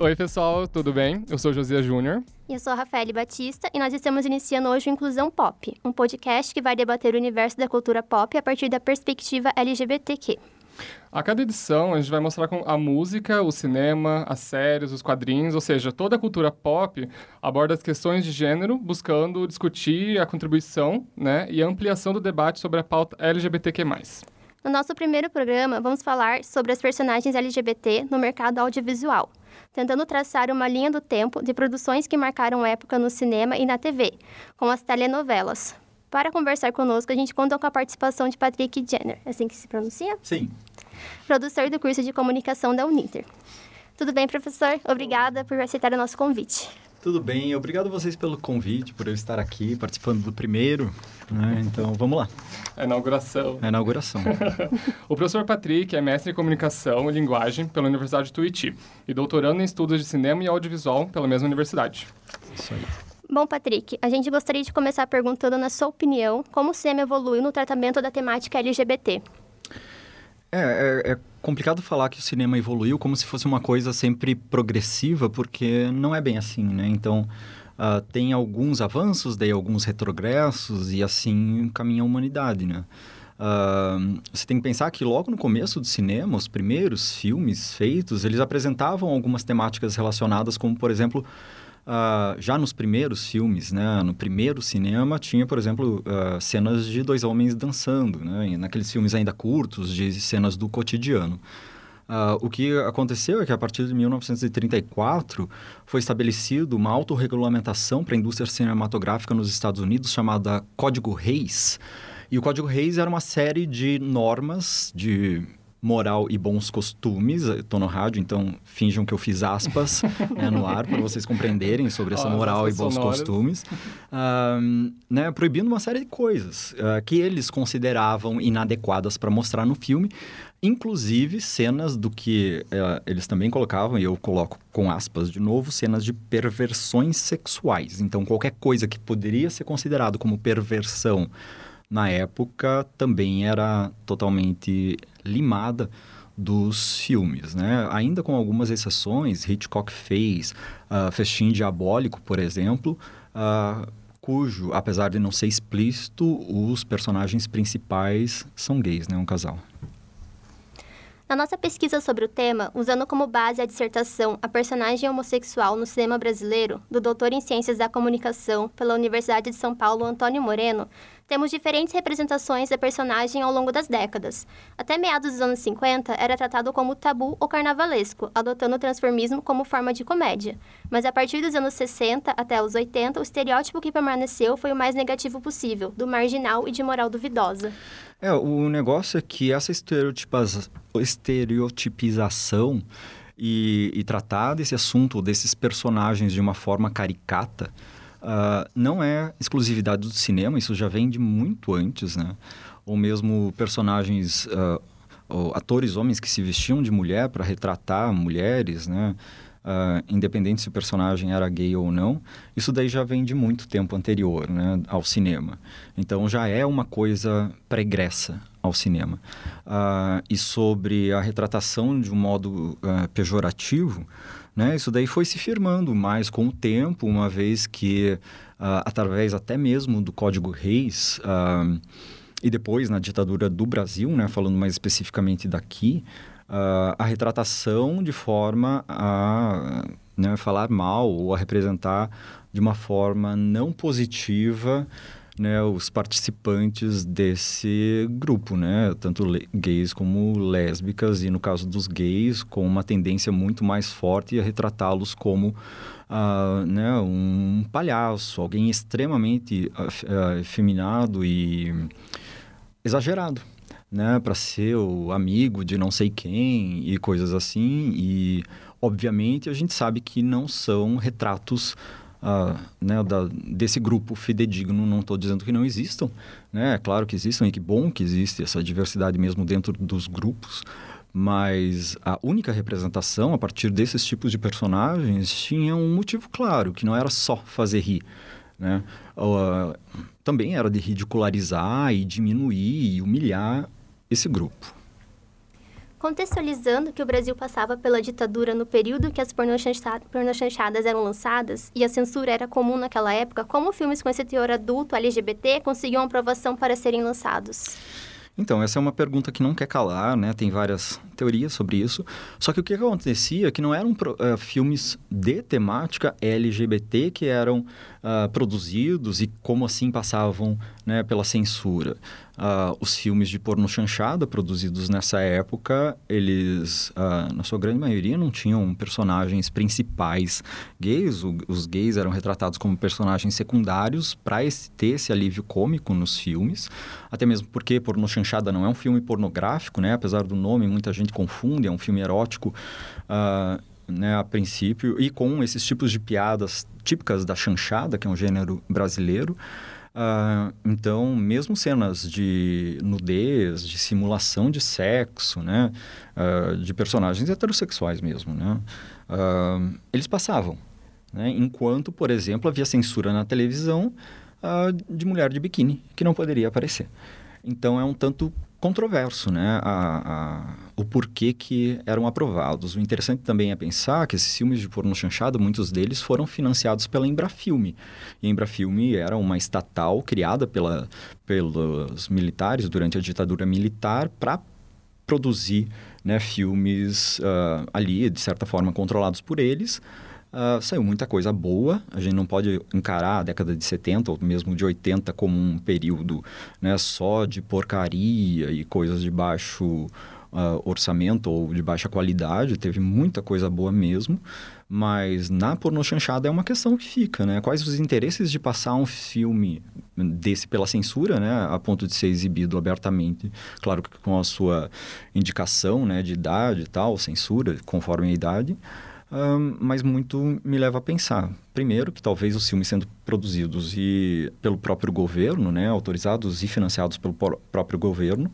Oi, pessoal, tudo bem? Eu sou Josias Júnior. E eu sou a Rafaele Batista e nós estamos iniciando hoje o Inclusão Pop, um podcast que vai debater o universo da cultura pop a partir da perspectiva LGBTQ. A cada edição, a gente vai mostrar a música, o cinema, as séries, os quadrinhos, ou seja, toda a cultura pop aborda as questões de gênero, buscando discutir a contribuição né, e a ampliação do debate sobre a pauta LGBTQ+. No nosso primeiro programa, vamos falar sobre as personagens LGBT no mercado audiovisual, tentando traçar uma linha do tempo de produções que marcaram época no cinema e na TV, como as telenovelas. Para conversar conosco, a gente conta com a participação de Patrick Jenner, é assim que se pronuncia? Sim. Produtor do curso de comunicação da Uninter. Tudo bem, professor? Obrigada por aceitar o nosso convite. Tudo bem, obrigado a vocês pelo convite, por eu estar aqui participando do primeiro. Né? Então, vamos lá. A inauguração. A inauguração. o professor Patrick é mestre em comunicação e linguagem pela Universidade de Tuiuti e doutorando em estudos de cinema e audiovisual pela mesma universidade. Isso aí. Bom, Patrick, a gente gostaria de começar perguntando, na sua opinião, como o cinema evoluiu no tratamento da temática LGBT. É, é, é, complicado falar que o cinema evoluiu como se fosse uma coisa sempre progressiva, porque não é bem assim, né? Então, uh, tem alguns avanços, daí alguns retrogressos, e assim caminha a humanidade, né? Uh, você tem que pensar que logo no começo do cinema, os primeiros filmes feitos, eles apresentavam algumas temáticas relacionadas, como, por exemplo, Uh, já nos primeiros filmes, né, no primeiro cinema, tinha, por exemplo, uh, cenas de dois homens dançando, né, naqueles filmes ainda curtos, de cenas do cotidiano. Uh, o que aconteceu é que, a partir de 1934, foi estabelecido uma autorregulamentação para a indústria cinematográfica nos Estados Unidos chamada Código Reis. E o Código Reis era uma série de normas, de moral e bons costumes. Estou no rádio, então finjam que eu fiz aspas né, no ar para vocês compreenderem sobre essa moral e bons sonoras. costumes. Uh, né, proibindo uma série de coisas uh, que eles consideravam inadequadas para mostrar no filme, inclusive cenas do que uh, eles também colocavam, e eu coloco com aspas de novo, cenas de perversões sexuais. Então, qualquer coisa que poderia ser considerado como perversão na época também era totalmente limada dos filmes, né? Ainda com algumas exceções, Hitchcock fez uh, Festim Diabólico, por exemplo, uh, cujo, apesar de não ser explícito, os personagens principais são gays, né? Um casal. Na nossa pesquisa sobre o tema, usando como base a dissertação A Personagem Homossexual no Cinema Brasileiro, do doutor em Ciências da Comunicação pela Universidade de São Paulo, Antônio Moreno, temos diferentes representações da personagem ao longo das décadas. Até meados dos anos 50, era tratado como tabu ou carnavalesco, adotando o transformismo como forma de comédia. Mas a partir dos anos 60 até os 80, o estereótipo que permaneceu foi o mais negativo possível, do marginal e de moral duvidosa. É, o negócio é que essa estereotipização e, e tratar desse assunto, desses personagens de uma forma caricata, uh, não é exclusividade do cinema, isso já vem de muito antes, né? Ou mesmo personagens, uh, ou atores homens que se vestiam de mulher para retratar mulheres, né? Uh, independente se o personagem era gay ou não, isso daí já vem de muito tempo anterior né, ao cinema. Então já é uma coisa pregressa ao cinema. Uh, e sobre a retratação de um modo uh, pejorativo, né? Isso daí foi se firmando mais com o tempo, uma vez que, através até mesmo do Código Reis, e depois na ditadura do Brasil, né, falando mais especificamente daqui, uh, a retratação de forma a né, falar mal ou a representar de uma forma não positiva né, os participantes desse grupo, né, tanto gays como lésbicas, e no caso dos gays, com uma tendência muito mais forte a retratá-los como uh, né, um palhaço, alguém extremamente uh, efeminado e exagerado. Né, para ser o amigo de não sei quem e coisas assim, e obviamente a gente sabe que não são retratos uh, né, da, desse grupo fidedigno. Não estou dizendo que não existam, né? É claro que existam e que bom que existe essa diversidade mesmo dentro dos grupos. Mas a única representação a partir desses tipos de personagens tinha um motivo claro, que não era só fazer rir. Né? Uh, também era de ridicularizar e diminuir e humilhar esse grupo. Contextualizando que o Brasil passava pela ditadura no período que as pornochanchadas eram lançadas e a censura era comum naquela época, como filmes com esse teor adulto LGBT conseguiam aprovação para serem lançados? Então, essa é uma pergunta que não quer calar, né? Tem várias teorias sobre isso. Só que o que acontecia é que não eram uh, filmes de temática LGBT que eram uh, produzidos e como assim passavam né, pela censura. Uh, os filmes de porno chanchada produzidos nessa época, eles, uh, na sua grande maioria, não tinham personagens principais gays. O, os gays eram retratados como personagens secundários para ter esse alívio cômico nos filmes. Até mesmo porque porno chanchada não é um filme pornográfico, né? Apesar do nome, muita gente confunde, é um filme erótico. Uh, né, a princípio, e com esses tipos de piadas típicas da chanchada, que é um gênero brasileiro. Uh, então, mesmo cenas de nudez, de simulação de sexo, né? Uh, de personagens heterossexuais mesmo, né? Uh, eles passavam. Né? Enquanto, por exemplo, havia censura na televisão de mulher de biquíni, que não poderia aparecer. Então, é um tanto controverso, né? A, a, o porquê que eram aprovados. O interessante também é pensar que esses filmes de porno chanchado, muitos deles foram financiados pela Embrafilme. E a Embrafilme era uma estatal criada pela, pelos militares durante a ditadura militar para produzir né, filmes uh, ali, de certa forma, controlados por eles, Uh, saiu muita coisa boa, a gente não pode encarar a década de 70 ou mesmo de 80 como um período né, só de porcaria e coisas de baixo uh, orçamento ou de baixa qualidade, teve muita coisa boa mesmo, mas na pornochanchada é uma questão que fica, né? Quais os interesses de passar um filme desse pela censura, né, a ponto de ser exibido abertamente, claro que com a sua indicação, né, de idade e tal, censura conforme a idade, um, mas muito me leva a pensar. Primeiro, que talvez os filmes sendo produzidos e pelo próprio governo, né, autorizados e financiados pelo próprio governo,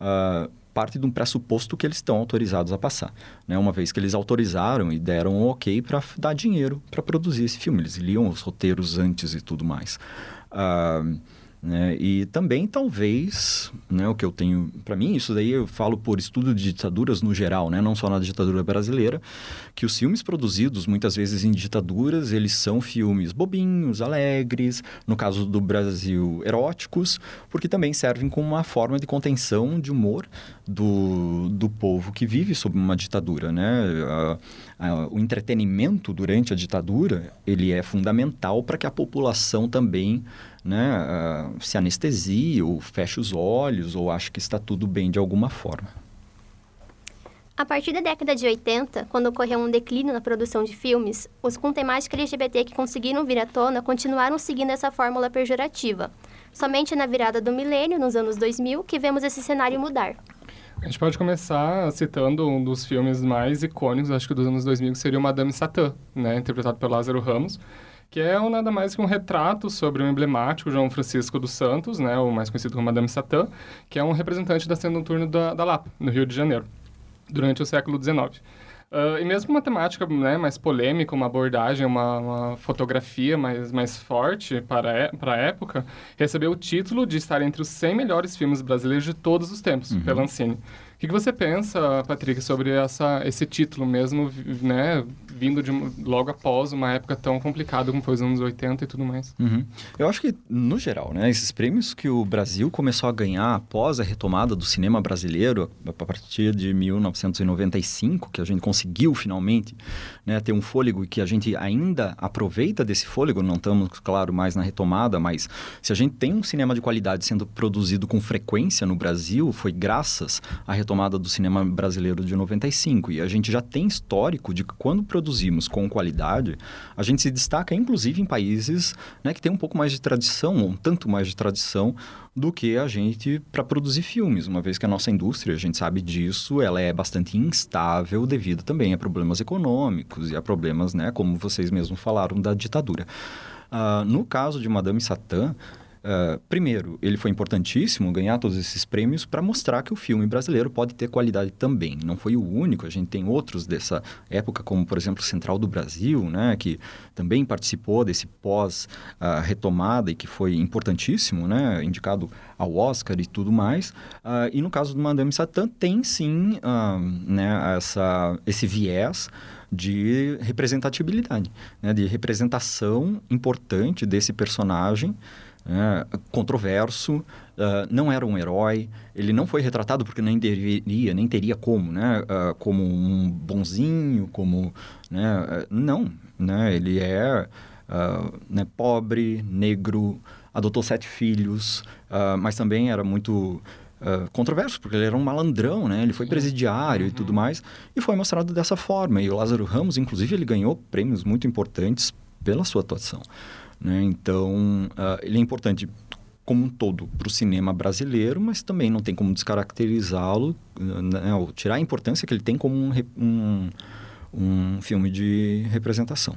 uh, parte de um pressuposto que eles estão autorizados a passar. Né? Uma vez que eles autorizaram e deram um ok para dar dinheiro para produzir esse filme. Eles liam os roteiros antes e tudo mais. Uh, né? E também, talvez, né, o que eu tenho para mim, isso daí eu falo por estudo de ditaduras no geral, né, não só na ditadura brasileira, que os filmes produzidos muitas vezes em ditaduras, eles são filmes bobinhos, alegres, no caso do Brasil, eróticos, porque também servem como uma forma de contenção de humor do, do povo que vive sob uma ditadura. Né? A, a, o entretenimento durante a ditadura, ele é fundamental para que a população também né, uh, se anestesia ou fecha os olhos ou acha que está tudo bem de alguma forma. A partir da década de 80, quando ocorreu um declínio na produção de filmes, os com temática LGBT que conseguiram vir à tona continuaram seguindo essa fórmula pejorativa. Somente na virada do milênio, nos anos 2000, que vemos esse cenário mudar. A gente pode começar citando um dos filmes mais icônicos, acho que dos anos 2000, que seria o Madame Satã, né, interpretado pelo Lázaro Ramos, que é um, nada mais que um retrato sobre o emblemático João Francisco dos Santos, né, o mais conhecido como Madame Satã, que é um representante da cena noturna da, da Lapa, no Rio de Janeiro, durante o século XIX. Uh, e mesmo uma temática né, mais polêmica, uma abordagem, uma, uma fotografia mais, mais forte para, para a época, recebeu o título de estar entre os 100 melhores filmes brasileiros de todos os tempos, uhum. pela Ancine. O que, que, você pensa, Patrick, sobre essa, esse título mesmo, né, vindo de logo após uma época tão complicada como foi os anos 80 e tudo mais? Uhum. Eu acho que, no geral, né, esses prêmios que o Brasil começou a ganhar após a retomada do cinema brasileiro, a partir de 1995, que a gente conseguiu finalmente né, ter um fôlego e que a gente ainda aproveita desse fôlego, não estamos, claro, mais na retomada, mas se a gente tem um cinema de qualidade sendo produzido com frequência no Brasil, foi graças à retomada do cinema brasileiro de 95. E a gente já tem histórico de que quando produzimos com qualidade, a gente se destaca inclusive em países né, que têm um pouco mais de tradição, um tanto mais de tradição do que a gente para produzir filmes, uma vez que a nossa indústria, a gente sabe disso, ela é bastante instável devido também a problemas econômicos e a problemas, né, como vocês mesmos falaram, da ditadura. Uh, no caso de Madame Satã, Uh, primeiro, ele foi importantíssimo ganhar todos esses prêmios para mostrar que o filme brasileiro pode ter qualidade também. Não foi o único, a gente tem outros dessa época, como por exemplo Central do Brasil, né, que também participou desse pós-retomada uh, e que foi importantíssimo, né, indicado ao Oscar e tudo mais. Uh, e no caso do Madame Satã, tem sim né, essa, esse viés de representatividade, né, de representação importante desse personagem né, controverso, uh, não era um herói, ele não foi retratado porque nem deveria, nem teria como, né, uh, como um bonzinho, como, né, uh, não, né, ele é né, pobre, negro, adotou sete filhos, mas também era muito controverso, porque ele era um malandrão, né? Ele foi presidiário uhum. e tudo mais, e foi mostrado dessa forma. E o Lázaro Ramos, inclusive, ele ganhou prêmios muito importantes pela sua atuação. Né? Então, uh, ele é importante como um todo para o cinema brasileiro, mas também não tem como descaracterizá-lo, né? tirar a importância que ele tem como um, um, um filme de representação.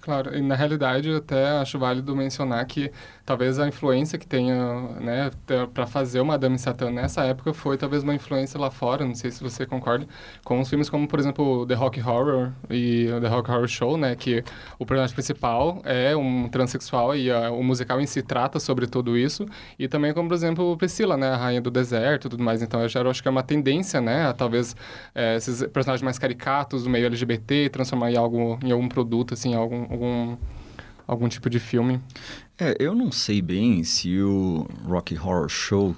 Claro, e na realidade até acho válido mencionar que talvez a influência que tenha, né, para fazer o Madame Satã nessa época foi talvez uma influência lá fora, não sei se você concorda, com os filmes como, por exemplo, The Rock Horror e The Rock Horror Show, né, que o personagem principal é um transexual e a, o musical em si trata sobre tudo isso, e também como, por exemplo, Priscila, né, a rainha do deserto e tudo mais, então eu já acho que é uma tendência, né, a talvez é, esses personagens mais caricatos do meio LGBT transformar em algo, em algum produto, assim, algum algum, algum tipo de filme. É, eu não sei bem se o Rocky Horror Show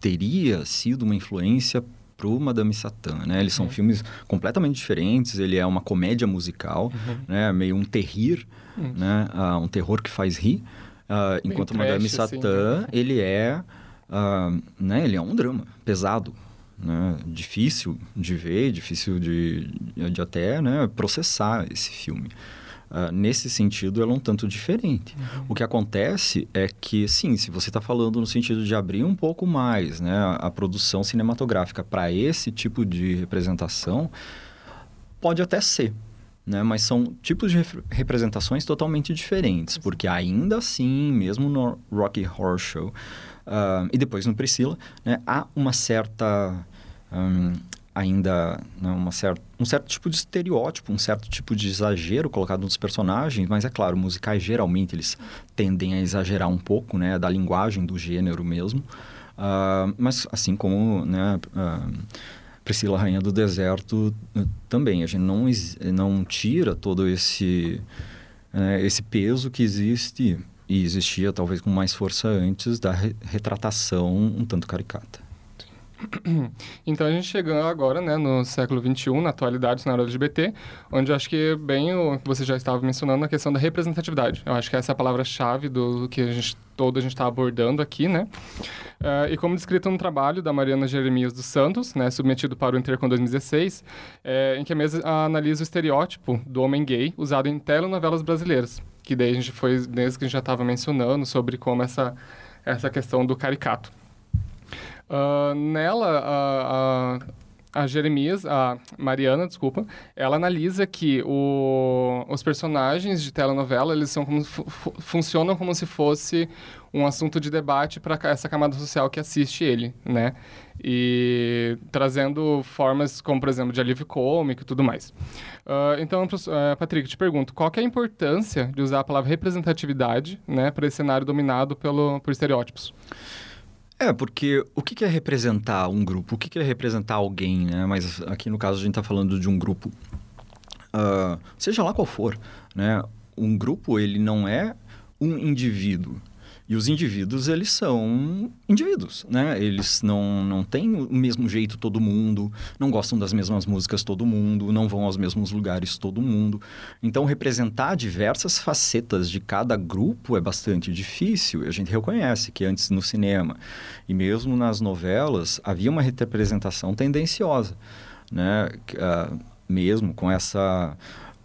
teria sido uma influência pro Madame Satã, né? Eles são uhum. filmes completamente diferentes, ele é uma comédia musical, uhum. né? Meio um terrir, uhum. né? Uh, um terror que faz rir. Uh, enquanto trash, Madame Satã, assim, ele é... Uh, né? Ele é um drama pesado, né? difícil de ver, difícil de, de até né? processar esse filme. Uh, nesse sentido, ela é um tanto diferente. Uhum. O que acontece é que, sim, se você está falando no sentido de abrir um pouco mais né, a, a produção cinematográfica para esse tipo de representação, pode até ser. Né? Mas são tipos de representações totalmente diferentes, porque ainda assim, mesmo no Rocky Horror Show uh, e depois no Priscila, né, há uma certa um, ainda né, uma certa, um certo tipo de estereótipo, um certo tipo de exagero colocado nos personagens, mas é claro, musicais geralmente eles tendem a exagerar um pouco, né, da linguagem do gênero mesmo. Uh, mas assim como, né, uh, Priscila Rainha do Deserto uh, também, a gente não, não tira todo esse, né, esse peso que existe e existia talvez com mais força antes da re retratação um tanto caricata. Então a gente chegando agora, né, no século XXI, na atualidade, na área LGBT, onde eu acho que bem o que você já estava mencionando, a questão da representatividade. Eu acho que essa é a palavra-chave do que a gente todo a gente está abordando aqui, né? Uh, e como descrito no trabalho da Mariana Jeremias dos Santos, né, submetido para o Intercom 2016, é, em que a mesa analisa o estereótipo do homem gay usado em telenovelas brasileiras, que daí a gente foi desde que a gente já estava mencionando sobre como essa essa questão do caricato. Uh, nela, a, a, a, Jeremias, a Mariana, desculpa, ela analisa que o, os personagens de telenovela, eles são como, funcionam como se fosse um assunto de debate para essa camada social que assiste ele, né? E trazendo formas como, por exemplo, de alívio cômico e tudo mais. Uh, então, uh, Patrick, te pergunto, qual é a importância de usar a palavra representatividade, né, para esse cenário dominado pelo, por estereótipos? É, porque o que é representar um grupo? O que é representar alguém, né? Mas aqui no caso a gente está falando de um grupo, uh, seja lá qual for, né? Um grupo, ele não é um indivíduo. E os indivíduos, eles são indivíduos, né? Eles não, não têm o mesmo jeito todo mundo, não gostam das mesmas músicas todo mundo, não vão aos mesmos lugares todo mundo. Então, representar diversas facetas de cada grupo é bastante difícil. A gente reconhece que antes no cinema e mesmo nas novelas havia uma representação tendenciosa, né? Uh, mesmo com essa...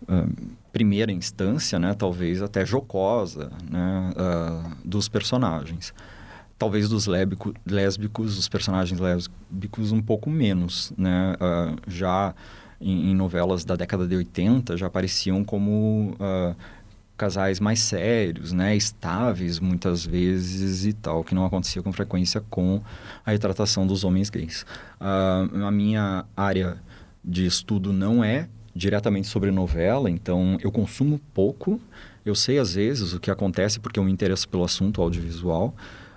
Uh, primeira instância, né, talvez até jocosa, né, uh, dos personagens. Talvez dos lébico, lésbicos, os personagens lésbicos um pouco menos, né? Uh, já em, em, novelas da década de 80 já apareciam como uh, casais mais sérios, né, estáveis muitas vezes e tal, que não acontecia com frequência com a retratação dos homens gays. A minha área de estudo não é diretamente sobre novela, então eu consumo pouco. Eu sei às vezes o que acontece porque eu me interesso pelo assunto audiovisual,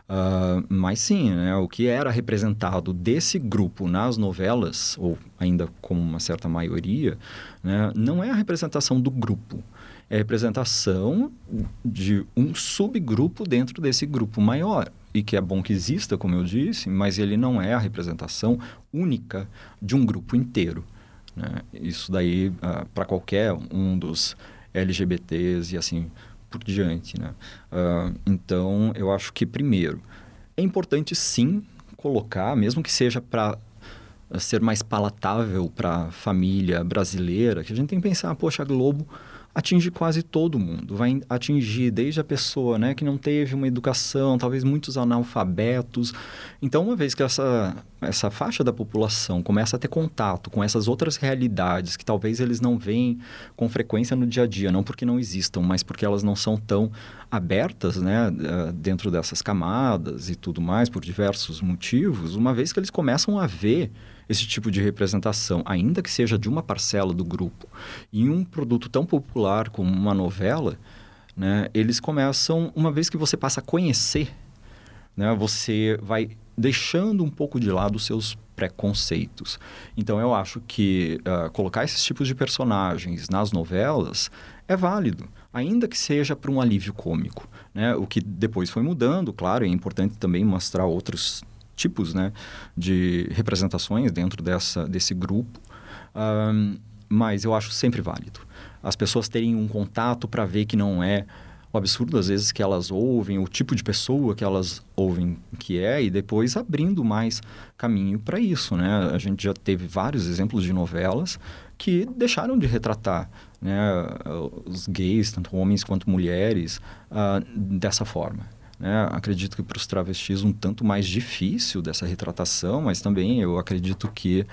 Uh, mas sim, né, o que era representado desse grupo nas novelas, ou ainda como uma certa maioria, né, não é a representação do grupo, é a representação de um subgrupo dentro desse grupo maior. E que é bom que exista, como eu disse, mas ele não é a representação única de um grupo inteiro. Né? Isso daí, uh, ah, para qualquer um dos LGBTs e assim por diante. Né? Uh, então, eu acho que, primeiro, é importante sim colocar, mesmo que seja para ser mais palatável para a família brasileira, que a gente tem que pensar, poxa, a Globo atinge quase todo mundo. Vai atingir desde a pessoa né, que não teve uma educação, talvez muitos analfabetos. Então, uma vez que essa, essa faixa da população começa a ter contato com essas outras realidades que talvez eles não veem com frequência no dia a dia, não porque não existam, mas porque elas não são tão abertas né, eh, dentro dessas camadas e tudo mais, por diversos motivos, uma vez que eles começam a ver esse tipo de representação, ainda que seja de uma parcela do grupo, em um produto tão popular como uma novela, né, eles começam, uma vez que você passa a conhecer, né, você vai deixando um pouco de lado os seus preconceitos. Então, eu acho que uh, colocar esses tipos de personagens nas novelas é válido, ainda que seja para um alívio cômico. Né? O que depois foi mudando, claro, é importante também mostrar outros tipos né, de representações dentro dessa, desse grupo, um, mas eu acho sempre válido. As pessoas terem um contato para ver que não é o absurdo, às vezes, que elas ouvem, o tipo de pessoa que elas ouvem que é, e depois abrindo mais caminho para isso. Né? A gente já teve vários exemplos de novelas que deixaram de retratar né, os gays, tanto homens quanto mulheres, uh, dessa forma. Né? Acredito que para os travestis um tanto mais difícil dessa retratação, mas também eu acredito que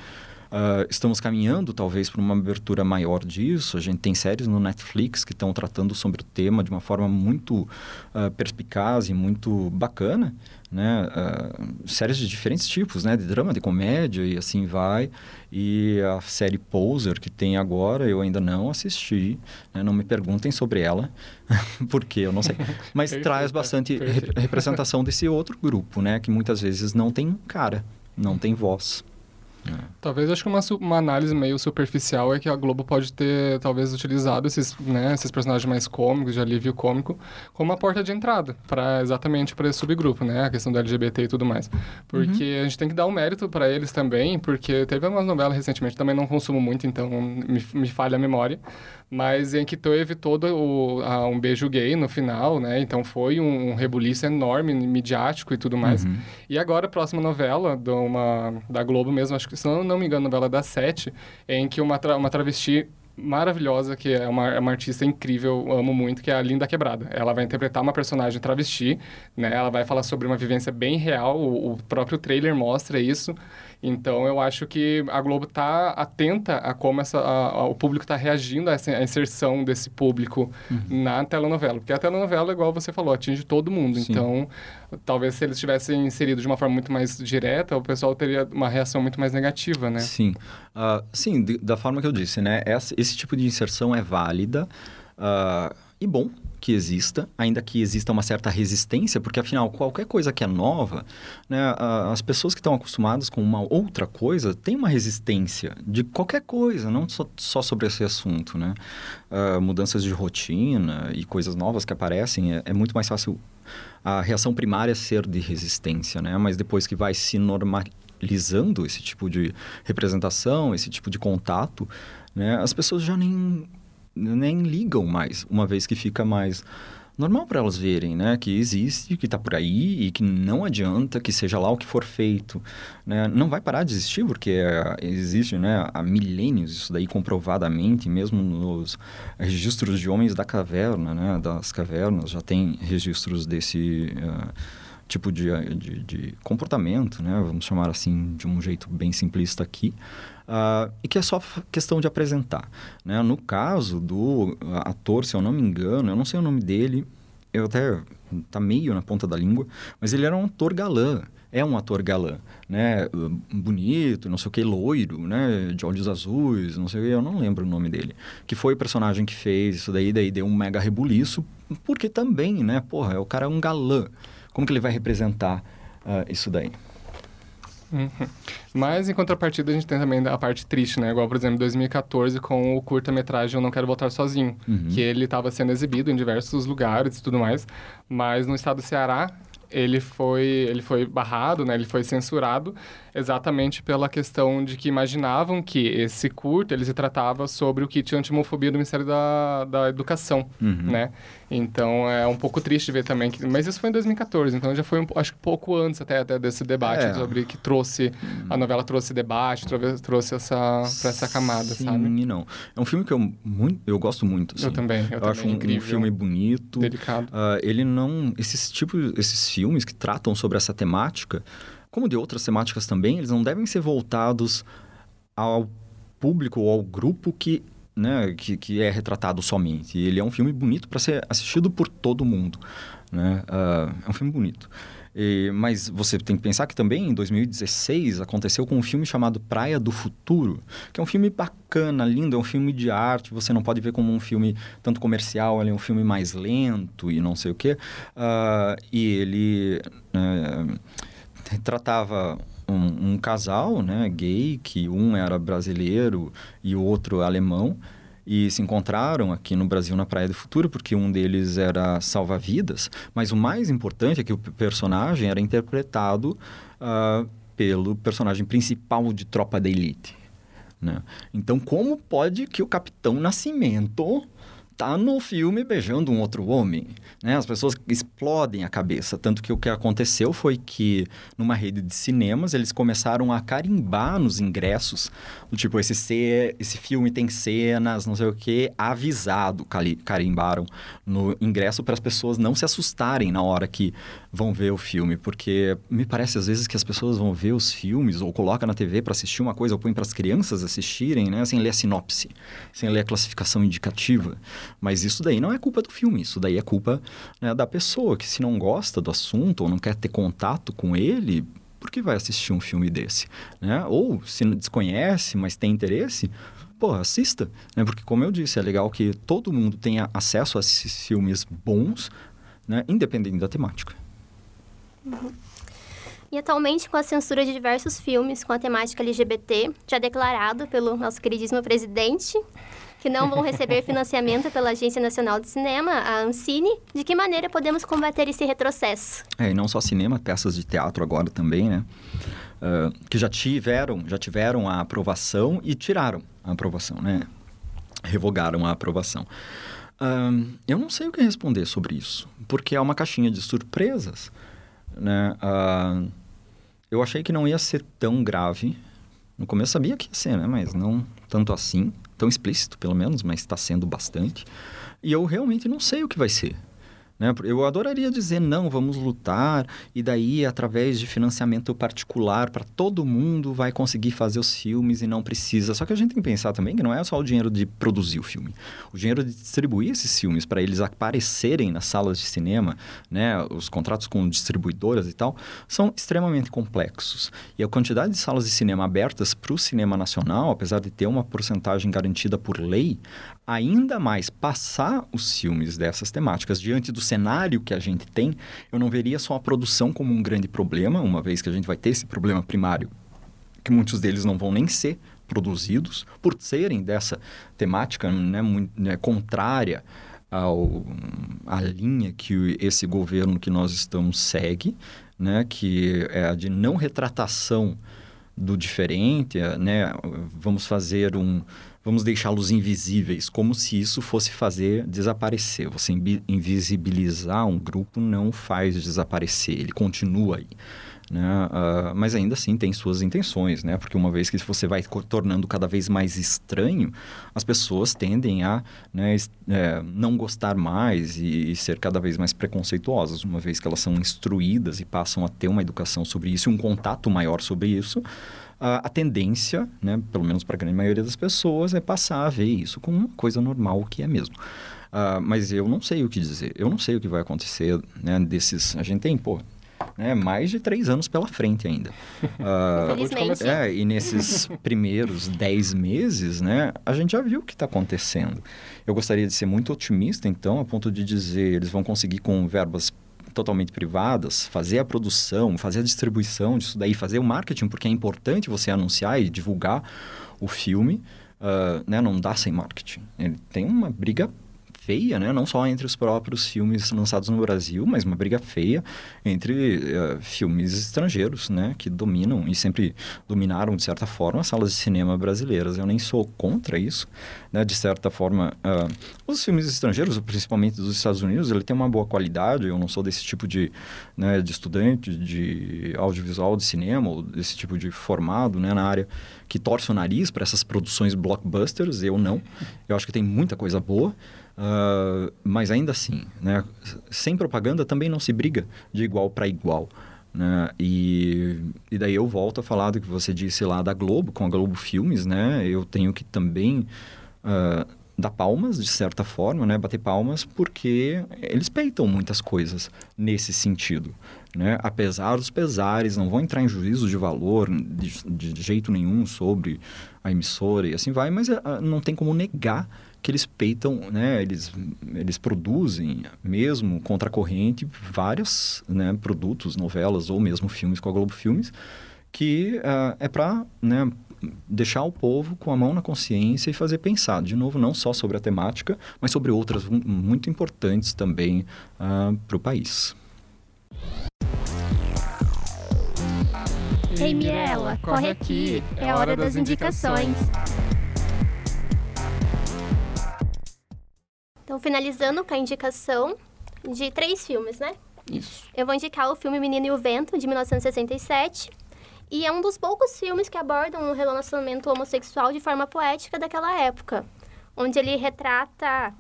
uh, estamos caminhando talvez para uma abertura maior disso. A gente tem séries no Netflix que estão tratando sobre o tema de uma forma muito uh, perspicaz e muito bacana né? Uh, séries de diferentes tipos, né? De drama, de comédia e assim vai. E a série Poser que tem agora, eu ainda não assisti. Né? Não me perguntem sobre ela, porque eu não sei. Mas traz bastante rep representação desse outro grupo, né? Que muitas vezes não tem cara, não tem voz. É. Talvez acho que uma, uma análise meio superficial é que a Globo pode ter talvez utilizado esses, né, esses personagens mais cômicos, de alívio cômico, como uma porta de entrada para exatamente para esse subgrupo, né, a questão do LGBT e tudo mais. Porque uhum. a gente tem que dar um mérito para eles também, porque teve uma novela recentemente, também não consumo muito, então me, me falha a memória, mas em que teve todo o, a, um beijo gay no final, né? Então foi um, um rebuliço enorme, midiático e tudo mais. Uhum. E agora a próxima novela uma, da Globo mesmo, acho que se não, não me engano, novela da Sete, em que uma, tra uma travesti maravilhosa, que é uma, é uma artista incrível, amo muito, que é a Linda Quebrada. Ela vai interpretar uma personagem travesti, né? Ela vai falar sobre uma vivência bem real, o, o próprio trailer mostra isso. Então, eu acho que a Globo está atenta a como essa, a, a, o público está reagindo a essa a inserção desse público uhum. na telenovela. Porque a telenovela, igual você falou, atinge todo mundo. Sim. Então, talvez se eles tivessem inserido de uma forma muito mais direta, o pessoal teria uma reação muito mais negativa, né? Sim. Uh, sim, da forma que eu disse, né? Essa, esse tipo de inserção é válida uh, e bom que exista, ainda que exista uma certa resistência, porque afinal, qualquer coisa que é nova, né, as pessoas que estão acostumadas com uma outra coisa têm uma resistência de qualquer coisa, não só, só sobre esse assunto. Né? Uh, mudanças de rotina e coisas novas que aparecem, é, é muito mais fácil a reação primária ser de resistência, né? mas depois que vai se normalizando esse tipo de representação, esse tipo de contato, né, as pessoas já nem nem ligam mais, uma vez que fica mais normal para elas verem, né? Que existe, que está por aí e que não adianta que seja lá o que for feito, né? Não vai parar de existir porque é, existe, né? Há milênios isso daí comprovadamente, mesmo nos registros de homens da caverna, né? Das cavernas já tem registros desse uh, tipo de, de, de, comportamento, né? Vamos chamar assim de um jeito bem simplista aqui. Uh, e que é só questão de apresentar. Né? No caso do ator, se eu não me engano, eu não sei o nome dele, eu até tá meio na ponta da língua, mas ele era um ator galã é um ator galã, né? Bonito, não sei o que, loiro, né? De olhos azuis, não sei o que, eu não lembro o nome dele. Que foi o personagem que fez isso daí, daí deu um mega rebuliço, porque também, né? Porra, o cara é um galã. Como que ele vai representar uh, isso daí? Uhum. Mas, em contrapartida, a gente tem também a parte triste, né? Igual, por exemplo, em 2014, com o curta-metragem Eu Não Quero Voltar Sozinho. Uhum. Que ele estava sendo exibido em diversos lugares e tudo mais. Mas no estado do Ceará, ele foi, ele foi barrado, né? Ele foi censurado exatamente pela questão de que imaginavam que esse curto ele se tratava sobre o kit antimofobia do Ministério da, da Educação, uhum. né? Então é um pouco triste ver também que, mas isso foi em 2014, então já foi um, acho que pouco antes até, até desse debate é. sobre que trouxe a novela trouxe debate, trouxe, trouxe essa para essa camada, Sim sabe? Sim, não. É um filme que eu muito eu gosto muito. Assim. Eu também. Eu, eu também, acho um, incrível, um filme bonito, delicado. Uh, ele não esses tipos esses filmes que tratam sobre essa temática como de outras temáticas também, eles não devem ser voltados ao público ou ao grupo que, né, que, que é retratado somente. Ele é um filme bonito para ser assistido por todo mundo. Né? Uh, é um filme bonito. E, mas você tem que pensar que também em 2016 aconteceu com um filme chamado Praia do Futuro, que é um filme bacana, lindo, é um filme de arte. Você não pode ver como um filme tanto comercial, ele é um filme mais lento e não sei o quê. Uh, e ele. Uh, retratava um, um, casal né, gay, que um era brasileiro e o outro alemão, e se encontraram aqui no Brasil na Praia do Futuro, porque um deles era salva-vidas, mas o mais importante é que o personagem era interpretado uh, pelo personagem principal de Tropa da Elite. Né? Então, como pode que o Capitão Nascimento tá no filme beijando um outro homem, né? As pessoas explodem a cabeça, tanto que o que aconteceu foi que numa rede de cinemas eles começaram a carimbar nos ingressos, tipo esse C, esse filme tem cenas, não sei o que, avisado, carimbaram no ingresso para as pessoas não se assustarem na hora que vão ver o filme, porque me parece às vezes que as pessoas vão ver os filmes ou colocam na TV para assistir uma coisa ou põe para as crianças assistirem, né? Sem ler a sinopse, sem ler a classificação indicativa. Mas isso daí não é culpa do filme, isso daí é culpa né, da pessoa que se não gosta do assunto ou não quer ter contato com ele, por que vai assistir um filme desse? Né? Ou se não desconhece, mas tem interesse, pô, assista. Né? Porque, como eu disse, é legal que todo mundo tenha acesso a esses filmes bons, né? independente da temática. Uhum. E atualmente, com a censura de diversos filmes com a temática LGBT, já declarado pelo nosso queridíssimo presidente, que não vão receber financiamento pela Agência Nacional de Cinema, a Ancine. De que maneira podemos combater esse retrocesso? É, e não só cinema, peças de teatro agora também, né? Uh, que já tiveram, já tiveram a aprovação e tiraram a aprovação, né? Revogaram a aprovação. Uh, eu não sei o que responder sobre isso, porque é uma caixinha de surpresas, né? Uh, eu achei que não ia ser tão grave. No começo sabia que ia ser, né? Mas não tanto assim tão explícito, pelo menos, mas está sendo bastante. E eu realmente não sei o que vai ser. Né? Eu adoraria dizer, não, vamos lutar, e daí, através de financiamento particular, para todo mundo vai conseguir fazer os filmes e não precisa. Só que a gente tem que pensar também que não é só o dinheiro de produzir o filme. O dinheiro de distribuir esses filmes, para eles aparecerem nas salas de cinema, né? os contratos com distribuidoras e tal, são extremamente complexos. E a quantidade de salas de cinema abertas para o cinema nacional, apesar de ter uma porcentagem garantida por lei, ainda mais passar os filmes dessas temáticas diante do cenário que a gente tem, eu não veria só a produção como um grande problema, uma vez que a gente vai ter esse problema primário, que muitos deles não vão nem ser produzidos por serem dessa temática né, muito, né, contrária ao, à linha que esse governo que nós estamos segue, né, que é a de não retratação do diferente, né? Vamos fazer um vamos deixá-los invisíveis, como se isso fosse fazer desaparecer. Você invisibilizar um grupo não faz desaparecer, ele continua aí. Né? Uh, mas ainda assim tem suas intenções, né? Porque uma vez que você vai tornando cada vez mais estranho, as pessoas tendem a né, é, não gostar mais e, e, ser cada vez mais preconceituosas, uma vez que elas são instruídas e passam a ter uma educação sobre isso um contato maior sobre isso. Uh, a tendência, né, pelo menos para a grande maioria das pessoas, é passar a ver isso como uma coisa normal, que é mesmo. Uh, mas eu não sei o que dizer. Eu não sei o que vai acontecer, né, desses... A gente tem, pô, né, mais de três anos pela frente ainda. Uh, é, e nesses primeiros dez meses, né, a gente já viu o que está acontecendo. Eu gostaria de ser muito otimista, então, a ponto de dizer eles vão conseguir com verbas totalmente privadas, fazer a produção, fazer a distribuição disso daí, fazer o marketing, porque é importante você anunciar e divulgar o filme, uh, né? Não dá sem marketing. Ele tem uma briga feia, né? Não só entre os próprios filmes lançados no Brasil, mas uma briga feia entre uh, filmes estrangeiros, né? Que dominam e sempre dominaram, de certa forma, as salas de cinema brasileiras. Eu nem sou contra isso, né? De certa forma, uh, os filmes estrangeiros, principalmente dos Estados Unidos, ele tem uma boa qualidade. Eu não sou desse tipo de, né, de estudante de audiovisual, de cinema, ou desse tipo de formado, né? Na área que torce o nariz para essas produções blockbusters. Eu não. Eu acho que tem muita coisa boa. Uh, mas ainda assim, né, sem propaganda também não se briga de igual para igual. Né? E, e daí eu volto a falar do que você disse lá da Globo, com a Globo Filmes, né? Eu tenho que também uh, dar palmas, de certa forma, né? Bater palmas, porque eles peitam muitas coisas nesse sentido, né? Apesar dos pesares, não vão entrar em juízo de valor de, de jeito nenhum sobre a emissora e assim vai, mas uh, não tem como negar que eles peitam, né, eles, eles produzem, mesmo contra a corrente, vários né, produtos, novelas ou mesmo filmes com a Globo Filmes, que uh, é para né, deixar o povo com a mão na consciência e fazer pensar, de novo, não só sobre a temática, mas sobre outras muito importantes também uh, ah, para o país. Ei, Mirella, corre aqui, é hora das indicações. Então, finalizando com a indicação de três filmes, né? Isso. Eu vou indicar o filme Menino e o Vento, de 1967. E é um dos poucos filmes que abordam um relacionamento homossexual de forma poética daquela época. Onde ele retrata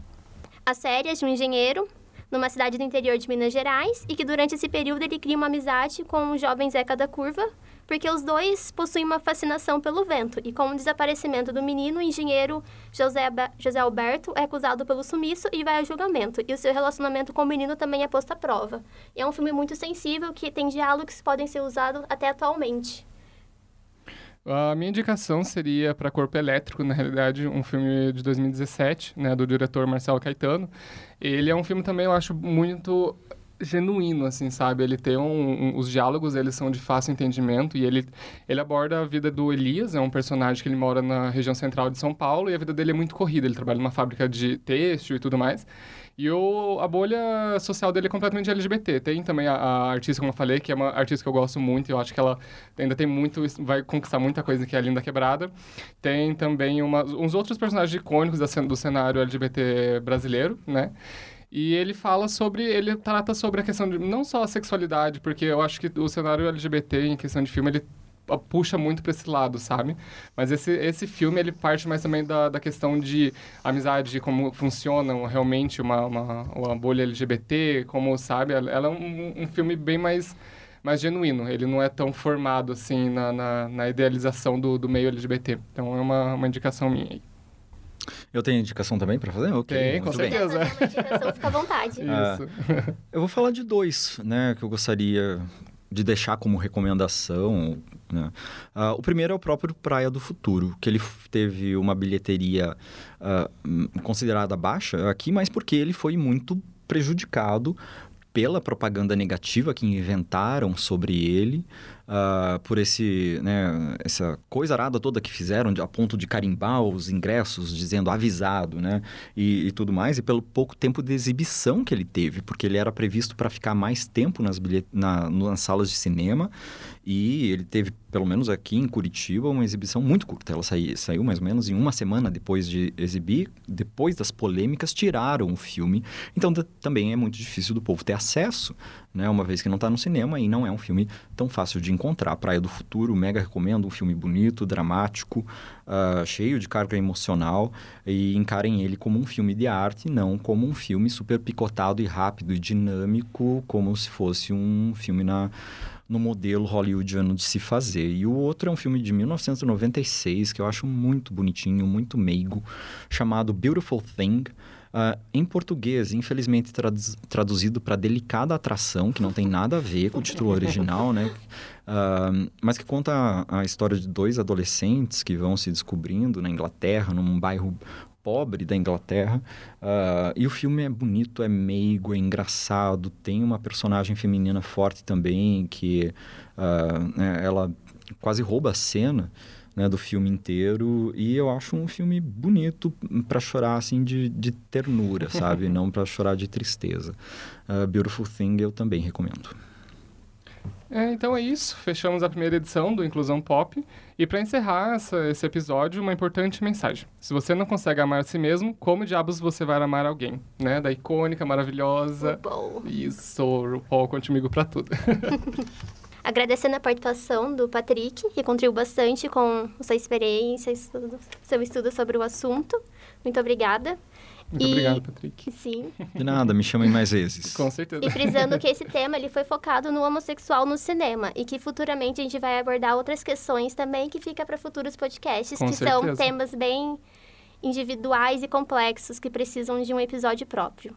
as férias de um engenheiro numa cidade do interior de Minas Gerais e que durante esse período ele cria uma amizade com o jovem Zeca da Curva, porque os dois possuem uma fascinação pelo vento, e com o desaparecimento do menino, o engenheiro José, José Alberto é acusado pelo sumiço e vai a julgamento, e o seu relacionamento com o menino também é posto à prova. E é um filme muito sensível que tem diálogos que podem ser usados até atualmente. A minha indicação seria para Corpo Elétrico, na realidade, um filme de 2017, né, do diretor Marcelo Caetano. Ele é um filme também, eu acho, muito genuíno, assim, sabe? Ele tem um, um, os diálogos, eles são de fácil entendimento e ele, ele aborda a vida do Elias, é um personagem que ele mora na região central de São Paulo e a vida dele é muito corrida, ele trabalha numa fábrica de têxtil e tudo mais. E o, a bolha social dele é completamente LGBT. Tem também a, a, artista, como eu falei, que é uma artista que eu gosto muito. Eu acho que ela ainda tem muito... Vai conquistar muita coisa, que é a Linda Quebrada. Tem também uma, uns outros personagens icônicos da, do cenário LGBT brasileiro, né? E ele fala sobre, ele trata sobre a questão de não só a sexualidade, porque eu acho que o cenário LGBT em questão de filme, ele puxa muito para esse lado, sabe? Mas esse, esse filme, ele parte mais também da, da questão de amizade, como funciona realmente uma, uma, uma bolha LGBT, como, sabe? Ela é um, um filme bem mais mais genuíno. Ele não é tão formado, assim, na, na, na idealização do, do meio LGBT. Então, é uma, uma indicação minha aí. Eu tenho indicação também para fazer? Ok. Tem, com certeza. Bem. indicação, fica à vontade. Isso. Ah, eu vou falar de dois, né, que eu gostaria de deixar como recomendação. Né? Uh, o primeiro é o próprio Praia do Futuro, que ele teve uma bilheteria uh, considerada baixa aqui, mas porque ele foi muito prejudicado pela propaganda negativa que inventaram sobre ele uh, por esse, né, essa coisa arada toda que fizeram, a ponto de carimbar os ingressos, dizendo avisado, né, e, e tudo mais, e pelo pouco tempo de exibição que ele teve, porque ele era previsto para ficar mais tempo nas, bilhet... na, nas salas de cinema, e ele teve, pelo menos aqui em Curitiba, uma exibição muito curta. Ela saiu, saiu mais ou menos em uma semana depois de exibir. Depois das polêmicas, tiraram o filme. Então, também é muito difícil do povo ter acesso né? Uma vez que não está no cinema e não é um filme tão fácil de encontrar. Praia do Futuro, mega recomendo, um filme bonito, dramático, uh, cheio de carga emocional e encarem ele como um filme de arte, não como um filme super picotado e rápido e dinâmico, como se fosse um filme na no modelo hollywoodiano de se fazer. E o outro é um filme de 1996 que eu acho muito bonitinho, muito meigo, chamado Beautiful Thing. Uh, em português, infelizmente traduz, traduzido para Delicada Atração, que não tem nada a ver com o título original, né? Uh, mas que conta a, a, história de dois adolescentes que vão se descobrindo na Inglaterra, num bairro pobre da Inglaterra. Uh, e o filme é bonito, é meigo, é engraçado, tem uma personagem feminina forte também, que né, ela quase rouba a cena né, do filme inteiro. E eu acho um filme bonito para chorar, assim, de, de ternura, sabe? Não para chorar de tristeza. Uh, Beautiful Thing eu também recomendo. É, então é isso. Fechamos a primeira edição do Inclusão Pop. E para encerrar essa, esse episódio, uma importante mensagem. Se você não consegue amar a si mesmo, como diabos você vai amar alguém? Né? Da icônica, maravilhosa. RuPaul. Isso, RuPaul, conte comigo para tudo. Agradecendo a participação do Patrick, que contribuiu bastante com sua experiência, estudo, seu estudo sobre o assunto. Muito obrigada. Muito e... obrigado, Patrick. Sim. De nada, me chamem mais vezes. Com certeza. E frisando que esse tema ele foi focado no homossexual no cinema e que futuramente a gente vai abordar outras questões também que fica para futuros podcasts, Com que certeza. são temas bem individuais e complexos que precisam de um episódio próprio.